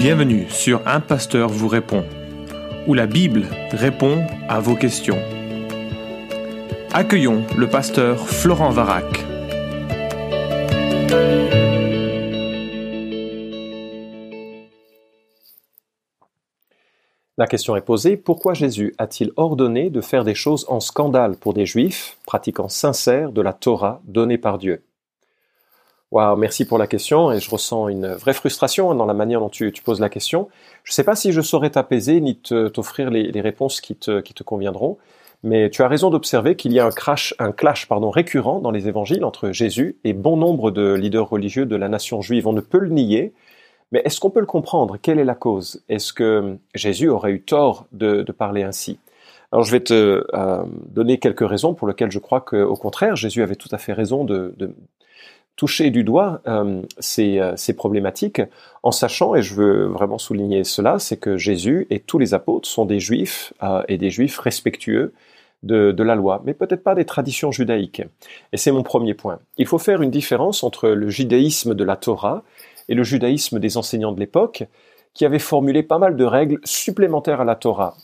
Bienvenue sur Un Pasteur vous répond, où la Bible répond à vos questions. Accueillons le pasteur Florent Varac. La question est posée, pourquoi Jésus a-t-il ordonné de faire des choses en scandale pour des juifs pratiquant sincères de la Torah donnée par Dieu? Merci pour la question et je ressens une vraie frustration dans la manière dont tu, poses la question. Je ne sais pas si je saurais t'apaiser ni t'offrir les, réponses qui te, conviendront, mais tu as raison d'observer qu'il y a un, crash, un clash récurrent dans les évangiles entre Jésus et bon nombre de leaders religieux de la nation juive. On ne peut le nier, mais est-ce qu'on peut le comprendre? Quelle est la cause? Est-ce que Jésus aurait eu tort de, parler ainsi? Alors je vais te euh, donner quelques raisons pour lesquelles je crois qu'au contraire, Jésus avait tout à fait raison de, toucher du doigt euh, euh, ces, problématiques en sachant, et je veux vraiment souligner cela, c'est que Jésus et tous les apôtres sont des juifs euh, et des juifs respectueux de, de la loi, mais peut-être pas des traditions judaïques. Et c'est mon premier point. Il faut faire une différence entre le judaïsme de la Torah et le judaïsme des enseignants de l'époque, qui avaient formulé pas mal de règles supplémentaires à la Torah.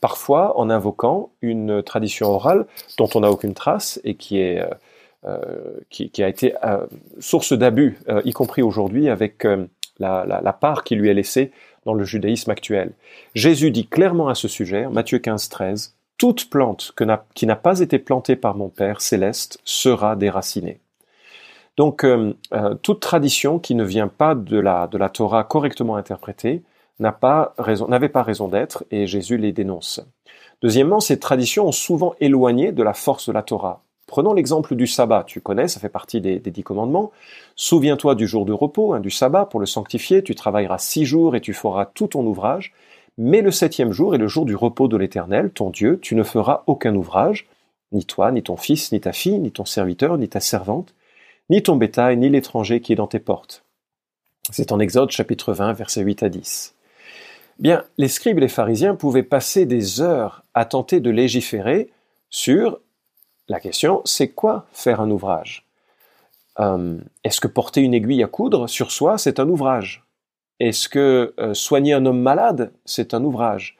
parfois en invoquant une tradition orale dont on n'a aucune trace et qui est euh, qui, a été euh, source d'abus, euh, y compris aujourd'hui avec la, part qui lui est laissée dans le judaïsme actuel. Jésus dit clairement à ce sujet, Matthieu 15, 13, toute plante qui n'a pas été plantée par mon Père céleste sera déracinée. Donc, toute tradition qui ne vient pas de la, de la Torah correctement interprétée n'avait pas raison, pas raison d'être et Jésus les dénonce. Deuxièmement, ces traditions ont souvent éloigné de la force de la Torah. Prenons l'exemple du sabbat. Tu connais, ça fait partie des, dix commandements. Souviens-toi du jour de repos, hein, du sabbat, pour le sanctifier. Tu travailleras six jours et tu feras tout ton ouvrage. Mais le septième jour est le jour du repos de l'Éternel, ton Dieu. Tu ne feras aucun ouvrage, ni toi, ni ton fils, ni ta fille, ni ton serviteur, ni ta servante, ni ton bétail, ni l'étranger qui est dans tes portes. C'est en Exode chapitre 20, versets 8 à 10. Bien, les scribes et les pharisiens pouvaient passer des heures à tenter de légiférer sur la question, c'est quoi faire un ouvrage? Euh, Est-ce que porter une aiguille à coudre sur soi, c'est un ouvrage? Est-ce que euh, soigner un homme malade, c'est un ouvrage?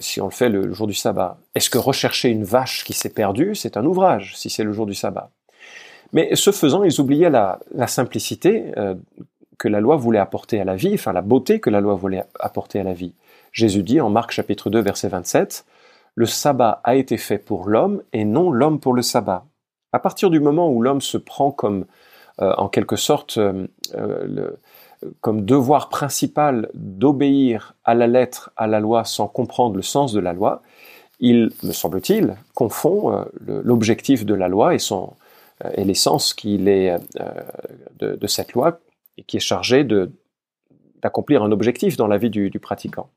Si on le fait le, jour du sabbat. Est-ce que rechercher une vache qui s'est perdue, c'est un ouvrage, si c'est le jour du sabbat? Mais ce faisant, ils oubliaient la, simplicité euh, que la loi voulait apporter à la vie, enfin la beauté que la loi voulait apporter à la vie. Jésus dit en Marc chapitre 2 verset 27, le sabbat a été fait pour l'homme et non l'homme pour le sabbat. À partir du moment où l'homme se prend comme, euh, en quelque sorte, euh, euh, comme devoir principal d'obéir à la lettre, à la loi, sans comprendre le sens de la loi, il, me semble-t-il, confond l'objectif de la loi et, son, et l'essence qu'il est de, cette loi et qui est chargée d'accomplir un objectif dans la vie du pratiquant.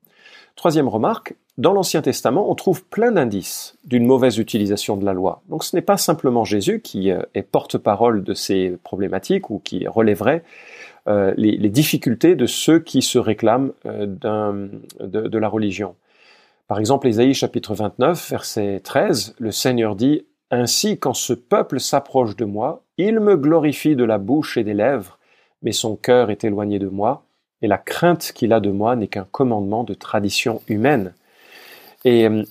Troisième remarque, dans l'Ancien Testament, on trouve plein d'indices d'une mauvaise utilisation de la loi. Donc ce n'est pas simplement Jésus qui euh, est porte-parole de ces problématiques ou qui relèverait euh, les, difficultés de ceux qui se réclament euh, de, de, la religion. Par exemple, Ésaïe chapitre 29, verset 13, le Seigneur dit Ainsi, quand ce peuple s'approche de moi, il me glorifie de la bouche et des lèvres, mais son cœur est éloigné de moi et la crainte qu'il a de moi n'est qu'un commandement de tradition humaine. Et, euh,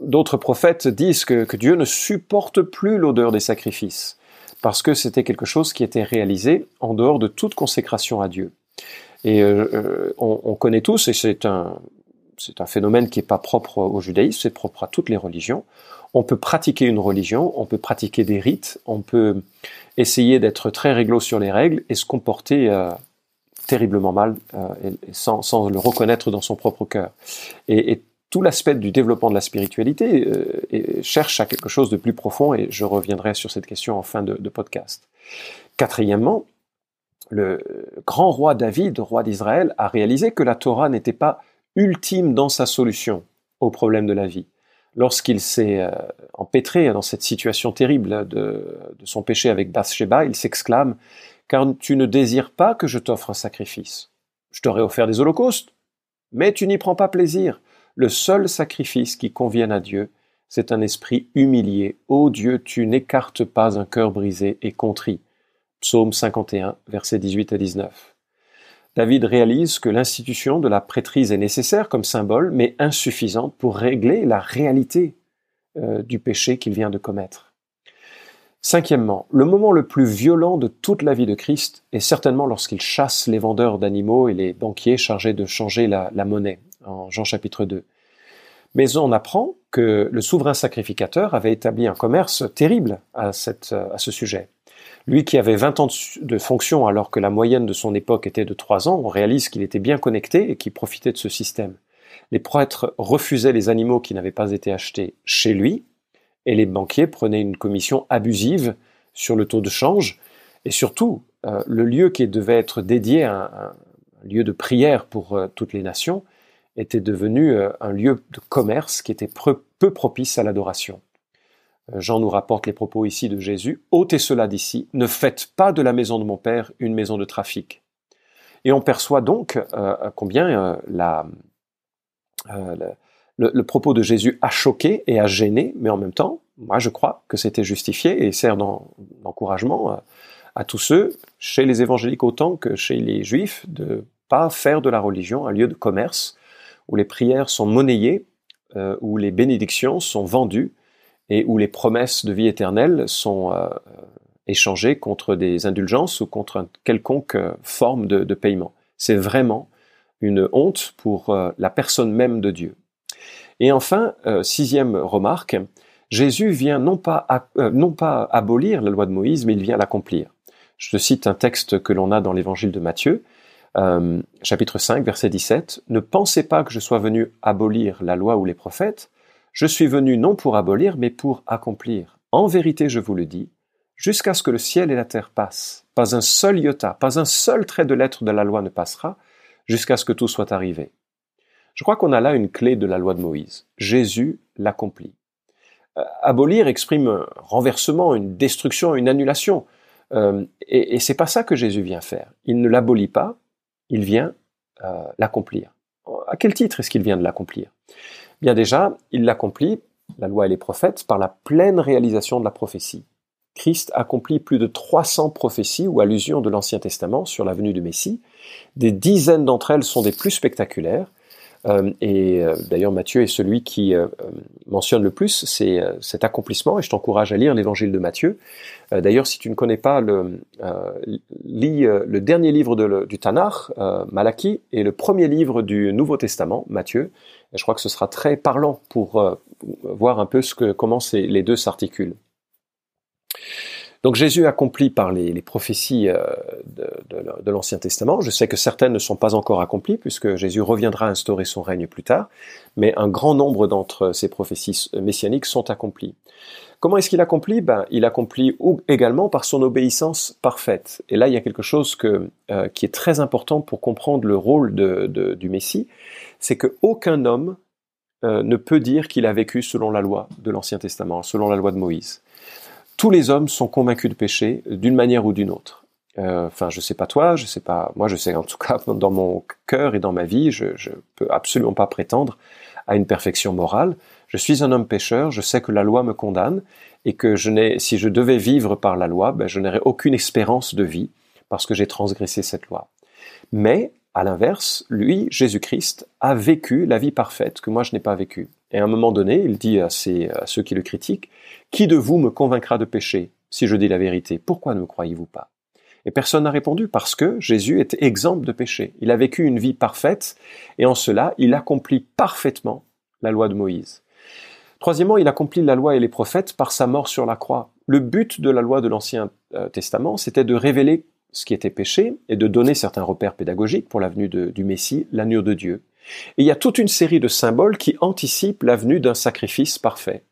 d'autres prophètes disent que, Dieu ne supporte plus l'odeur des sacrifices, parce que c'était quelque chose qui était réalisé en dehors de toute consécration à Dieu. Et euh, euh, on, connaît tous, et c'est un, c'est un phénomène qui n'est pas propre au judaïsme, c'est propre à toutes les religions. On peut pratiquer une religion, on peut pratiquer des rites, on peut essayer d'être très réglo sur les règles et se comporter terriblement mal euh, et, sans, le reconnaître dans son propre cœur. Et, tout l'aspect du développement de la spiritualité euh, cherche à quelque chose de plus profond et je reviendrai sur cette question en fin de, de podcast. Quatrièmement, le grand roi David, roi d'Israël, a réalisé que la Torah n'était pas ultime dans sa solution au problème de la vie. Lorsqu'il s'est euh, empêtré dans cette situation terrible de, de son péché avec Bathsheba, il s'exclame car tu ne désires pas que je t'offre un sacrifice. Je t'aurais offert des holocaustes, mais tu n'y prends pas plaisir. Le seul sacrifice qui convienne à Dieu, c'est un esprit humilié. Ô Dieu, tu n'écartes pas un cœur brisé et contrit. Psaume 51, versets 18 à 19. David réalise que l'institution de la prêtrise est nécessaire comme symbole, mais insuffisante pour régler la réalité euh, du péché qu'il vient de commettre. Cinquièmement, le moment le plus violent de toute la vie de Christ est certainement lorsqu'il chasse les vendeurs d'animaux et les banquiers chargés de changer la, monnaie, en Jean chapitre 2. Mais on apprend que le souverain sacrificateur avait établi un commerce terrible à, à ce sujet. Lui qui avait 20 ans de fonction alors que la moyenne de son époque était de 3 ans, on réalise qu'il était bien connecté et qu'il profitait de ce système. Les prêtres refusaient les animaux qui n'avaient pas été achetés chez lui, et les banquiers prenaient une commission abusive sur le taux de change, et surtout, euh, le lieu qui devait être dédié à un, lieu de prière pour euh, toutes les nations était devenu euh, un lieu de commerce qui était peu propice à l'adoration. Jean nous rapporte les propos ici de Jésus, ôtez cela d'ici, ne faites pas de la maison de mon Père une maison de trafic. Et on perçoit donc combien la, le, propos de Jésus a choqué et a gêné, mais en même temps, moi je crois que c'était justifié et sert d'encouragement à, tous ceux, chez les évangéliques autant que chez les juifs, de pas faire de la religion un lieu de commerce où les prières sont monnayées, euh, où les bénédictions sont vendues et où les promesses de vie éternelle sont euh, échangées contre des indulgences ou contre une quelconque euh, forme de paiement. C'est vraiment une honte pour la personne même de Dieu. Et enfin, euh, sixième remarque, Jésus vient non pas, euh, non pas abolir la loi de Moïse, mais il vient l'accomplir. Je te cite un texte que l'on a dans l'évangile de Matthieu, euh, chapitre 5, verset 17. Ne pensez pas que je sois venu abolir la loi ou les prophètes. Je suis venu non pour abolir, mais pour accomplir. En vérité, je vous le dis, jusqu'à ce que le ciel et la terre passent, pas un seul iota, pas un seul trait de lettre de la loi ne passera, jusqu'à ce que tout soit arrivé. Je crois qu'on a là une clé de la loi de Moïse. Jésus l'accomplit. Euh, abolir exprime un renversement, une destruction, une annulation. Euh, et, c'est pas ça que Jésus vient faire. Il ne l'abolit pas, il vient euh, l'accomplir. À quel titre est-ce qu'il vient de l'accomplir? Bien déjà, il l'accomplit, la loi et les prophètes, par la pleine réalisation de la prophétie. Christ accomplit plus de 300 prophéties ou allusions de l'Ancien Testament sur la venue du Messie. Des dizaines d'entre elles sont des plus spectaculaires, et euh, d'ailleurs, Matthieu est celui qui euh, mentionne le plus c'est cet accomplissement, et je t'encourage à lire l'évangile de Matthieu. d'ailleurs, si tu ne connais pas, le, lis le dernier livre du Tanakh, Malachie, et le premier livre du Nouveau Testament, Matthieu. Je crois que ce sera très parlant pour voir un peu ce que, comment les deux s'articulent. Donc Jésus accomplit par les, prophéties euh, de, l'Ancien Testament. Je sais que certaines ne sont pas encore accomplies puisque Jésus reviendra instaurer son règne plus tard, mais un grand nombre d'entre ces prophéties messianiques sont accomplies. Comment est-ce qu'il accomplit? Ben, Il accomplit également par son obéissance parfaite. Et là, il y a quelque chose euh, qui est très important pour comprendre le rôle du Messie, c'est qu'aucun homme euh, ne peut dire qu'il a vécu selon la loi de l'Ancien Testament, selon la loi de Moïse tous les hommes sont convaincus de péché d'une manière ou d'une autre. Euh, enfin, je sais pas toi, je sais pas, moi je sais en tout cas dans mon cœur et dans ma vie, je, je peux absolument pas prétendre à une perfection morale. Je suis un homme pécheur, je sais que la loi me condamne et que je n'ai, si je devais vivre par la loi, ben, je n'aurais aucune espérance de vie parce que j'ai transgressé cette loi. Mais à l'inverse, lui, Jésus-Christ, a vécu la vie parfaite que moi je n'ai pas vécue. Et à un moment donné, il dit à, ceux qui le critiquent, Qui de vous me convaincra de péché si je dis la vérité? Pourquoi ne me croyez-vous pas? Et personne n'a répondu parce que Jésus était exempt de péché. Il a vécu une vie parfaite et en cela, il accomplit parfaitement la loi de Moïse. Troisièmement, il accomplit la loi et les prophètes par sa mort sur la croix. Le but de la loi de l'Ancien euh, Testament, c'était de révéler ce qui était péché et de donner certains repères pédagogiques pour l'avenue du Messie, l'agneau de Dieu. Il y a toute une série de symboles qui anticipent l'avenue d'un sacrifice parfait.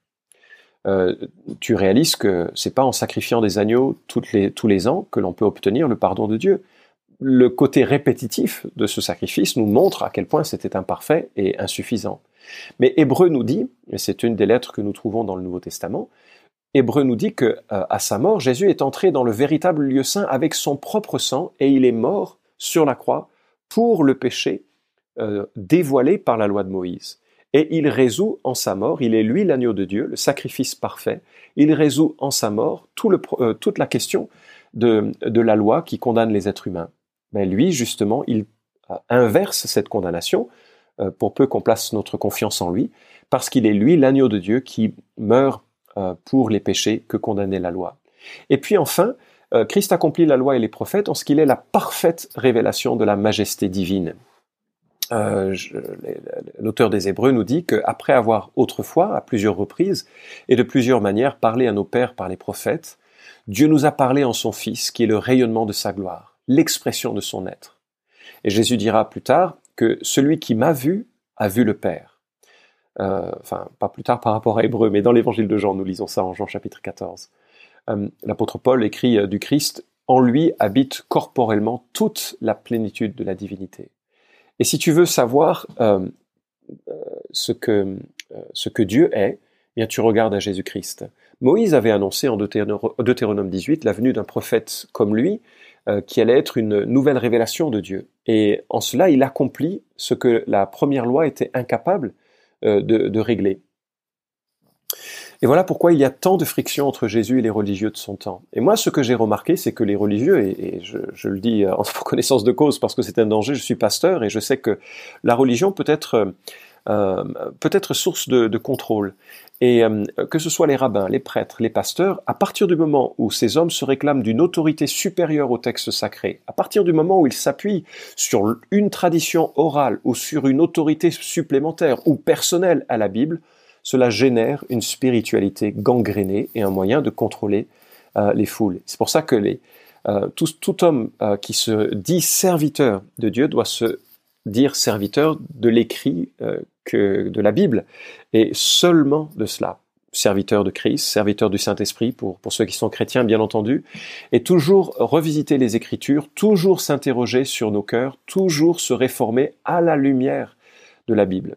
Euh, tu réalises que c'est pas en sacrifiant des agneaux tous les ans que l'on peut obtenir le pardon de Dieu. Le côté répétitif de ce sacrifice nous montre à quel point c'était imparfait et insuffisant. Mais Hébreu nous dit, et c'est une des lettres que nous trouvons dans le Nouveau Testament, Hébreu nous dit que euh, à sa mort, Jésus est entré dans le véritable lieu saint avec son propre sang et il est mort sur la croix pour le péché euh, dévoilé par la loi de Moïse. Et il résout en sa mort, il est lui l'agneau de Dieu, le sacrifice parfait, il résout en sa mort euh, toute la question de, de, la loi qui condamne les êtres humains. Mais lui, justement, il inverse cette condamnation, pour peu qu'on place notre confiance en lui, parce qu'il est lui l'agneau de Dieu qui meurt pour les péchés que condamnait la loi. Et puis enfin, Christ accomplit la loi et les prophètes en ce qu'il est la parfaite révélation de la majesté divine. Euh, l'auteur des Hébreux nous dit qu'après avoir autrefois, à plusieurs reprises et de plusieurs manières, parlé à nos pères par les prophètes, Dieu nous a parlé en son Fils, qui est le rayonnement de sa gloire, l'expression de son être. Et Jésus dira plus tard que celui qui m'a vu a vu le Père. Euh, enfin, pas plus tard par rapport à Hébreux, mais dans l'évangile de Jean, nous lisons ça en Jean chapitre 14. Euh, l'apôtre Paul écrit du Christ, en lui habite corporellement toute la plénitude de la divinité. Et si tu veux savoir euh, euh, ce, que, euh, ce que Dieu est, eh bien tu regardes à Jésus-Christ. Moïse avait annoncé en Deutéronome 18 la venue d'un prophète comme lui, qui allait être une nouvelle révélation de Dieu. Et en cela, il accomplit ce que la première loi était incapable de régler. Et voilà pourquoi il y a tant de friction entre Jésus et les religieux de son temps. Et moi, ce que j'ai remarqué, c'est que les religieux, et, je, le dis en connaissance de cause parce que c'est un danger, je suis pasteur et je sais que la religion peut être, euh, peut être source de, contrôle. Et euh, que ce soit les rabbins, les prêtres, les pasteurs, à partir du moment où ces hommes se réclament d'une autorité supérieure au texte sacré, à partir du moment où ils s'appuient sur une tradition orale ou sur une autorité supplémentaire ou personnelle à la Bible, cela génère une spiritualité gangrénée et un moyen de contrôler euh, les foules. C'est pour ça que les, euh, tout, homme euh, qui se dit serviteur de Dieu doit se dire serviteur de l'écrit que de la Bible et seulement de cela. Serviteur de Christ, serviteur du Saint-Esprit pour, pour ceux qui sont chrétiens bien entendu, et toujours revisiter les Écritures, toujours s'interroger sur nos cœurs, toujours se réformer à la lumière de la Bible.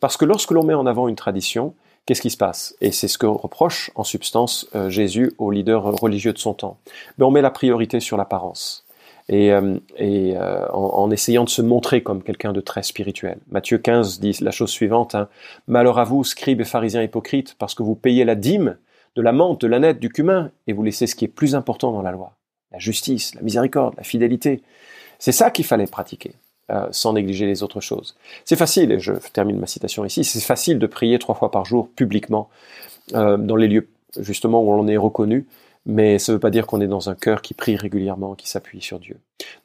Parce que lorsque l'on met en avant une tradition, qu'est-ce qui se passe? Et c'est ce que reproche en substance euh, Jésus aux leaders religieux de son temps. Mais on met la priorité sur l'apparence. Et, euh, euh, en, essayant de se montrer comme quelqu'un de très spirituel. Matthieu 15 dit la chose suivante hein. Malheur à vous, scribes et pharisiens hypocrites, parce que vous payez la dîme de la menthe, de la nette, du cumin, et vous laissez ce qui est plus important dans la loi la justice, la miséricorde, la fidélité. C'est ça qu'il fallait pratiquer. Euh, sans négliger les autres choses. C'est facile, et je termine ma citation ici, c'est facile de prier trois fois par jour publiquement euh, dans les lieux justement où on est reconnu, mais ça ne veut pas dire qu'on est dans un cœur qui prie régulièrement, qui s'appuie sur Dieu.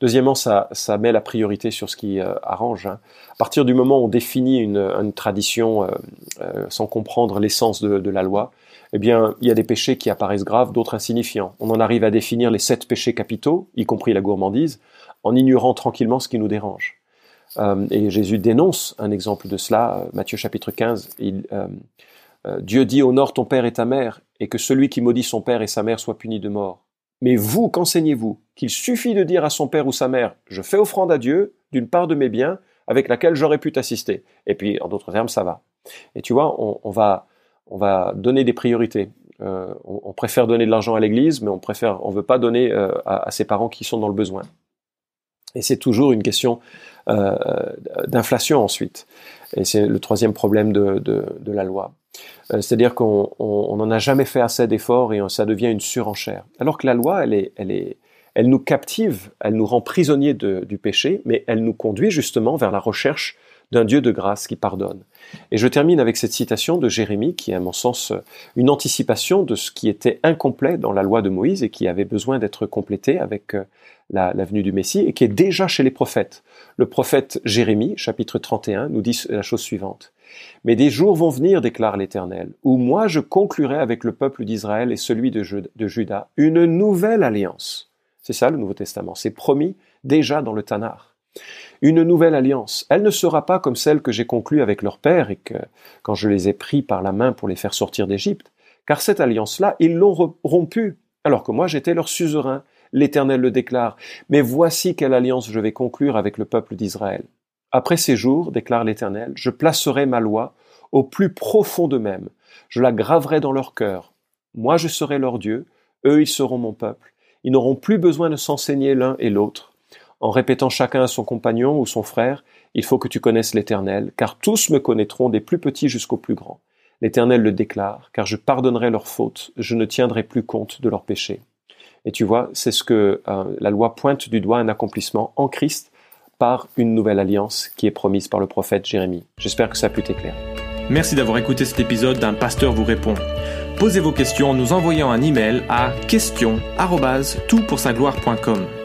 Deuxièmement, ça, met la priorité sur ce qui euh, arrange. Hein. À partir du moment où on définit une, tradition sans comprendre l'essence de, la loi, eh bien, il y a des péchés qui apparaissent graves, d'autres insignifiants. On en arrive à définir les sept péchés capitaux, y compris la gourmandise, en ignorant tranquillement ce qui nous dérange. Euh, et Jésus dénonce un exemple de cela, euh, Matthieu chapitre 15. Il, euh, Dieu dit Honore ton père et ta mère, et que celui qui maudit son père et sa mère soit puni de mort. Mais vous, qu'enseignez-vous? Qu'il suffit de dire à son père ou sa mère Je fais offrande à Dieu d'une part de mes biens avec laquelle j'aurais pu t'assister. Et puis, en d'autres termes, ça va. Et tu vois, on, va, on va donner des priorités. on, préfère donner de l'argent à l'Église, mais on préfère, on veut pas donner à, à ses parents qui sont dans le besoin. Et c'est toujours une question euh, d'inflation ensuite. Et c'est le troisième problème de, de, de la loi. Euh, c'est-à-dire qu'on n'en a jamais fait assez d'efforts et ça devient une surenchère. Alors que la loi, elle, est, elle, est, elle nous captive, elle nous rend prisonniers du péché, mais elle nous conduit justement vers la recherche d'un Dieu de grâce qui pardonne. Et je termine avec cette citation de Jérémie, qui est à mon sens une anticipation de ce qui était incomplet dans la loi de Moïse et qui avait besoin d'être complété avec euh, la, venue du Messie, et qui est déjà chez les prophètes. Le prophète Jérémie, chapitre 31, nous dit la chose suivante. Mais des jours vont venir, déclare l'Éternel, où moi je conclurai avec le peuple d'Israël et celui de, de Juda une nouvelle alliance. C'est ça le Nouveau Testament, c'est promis déjà dans le Tanar une nouvelle alliance. Elle ne sera pas comme celle que j'ai conclue avec leur père et que, quand je les ai pris par la main pour les faire sortir d'Égypte, car cette alliance-là, ils l'ont rompue, alors que moi j'étais leur suzerain. L'Éternel le déclare. Mais voici quelle alliance je vais conclure avec le peuple d'Israël. Après ces jours, déclare l'Éternel, je placerai ma loi au plus profond d'eux-mêmes. Je la graverai dans leur cœur. Moi je serai leur Dieu, eux ils seront mon peuple. Ils n'auront plus besoin de s'enseigner l'un et l'autre en répétant chacun à son compagnon ou son frère, il faut que tu connaisses l'Éternel, car tous me connaîtront des plus petits jusqu'aux plus grands. L'Éternel le déclare, car je pardonnerai leurs fautes, je ne tiendrai plus compte de leurs péchés. Et tu vois, c'est ce que euh, la loi pointe du doigt, un accomplissement en Christ par une nouvelle alliance qui est promise par le prophète Jérémie. J'espère que ça a pu t'éclairer. Merci d'avoir écouté cet épisode d'un pasteur vous répond. Posez vos questions en nous envoyant un email à question@toutpoursagloire.com.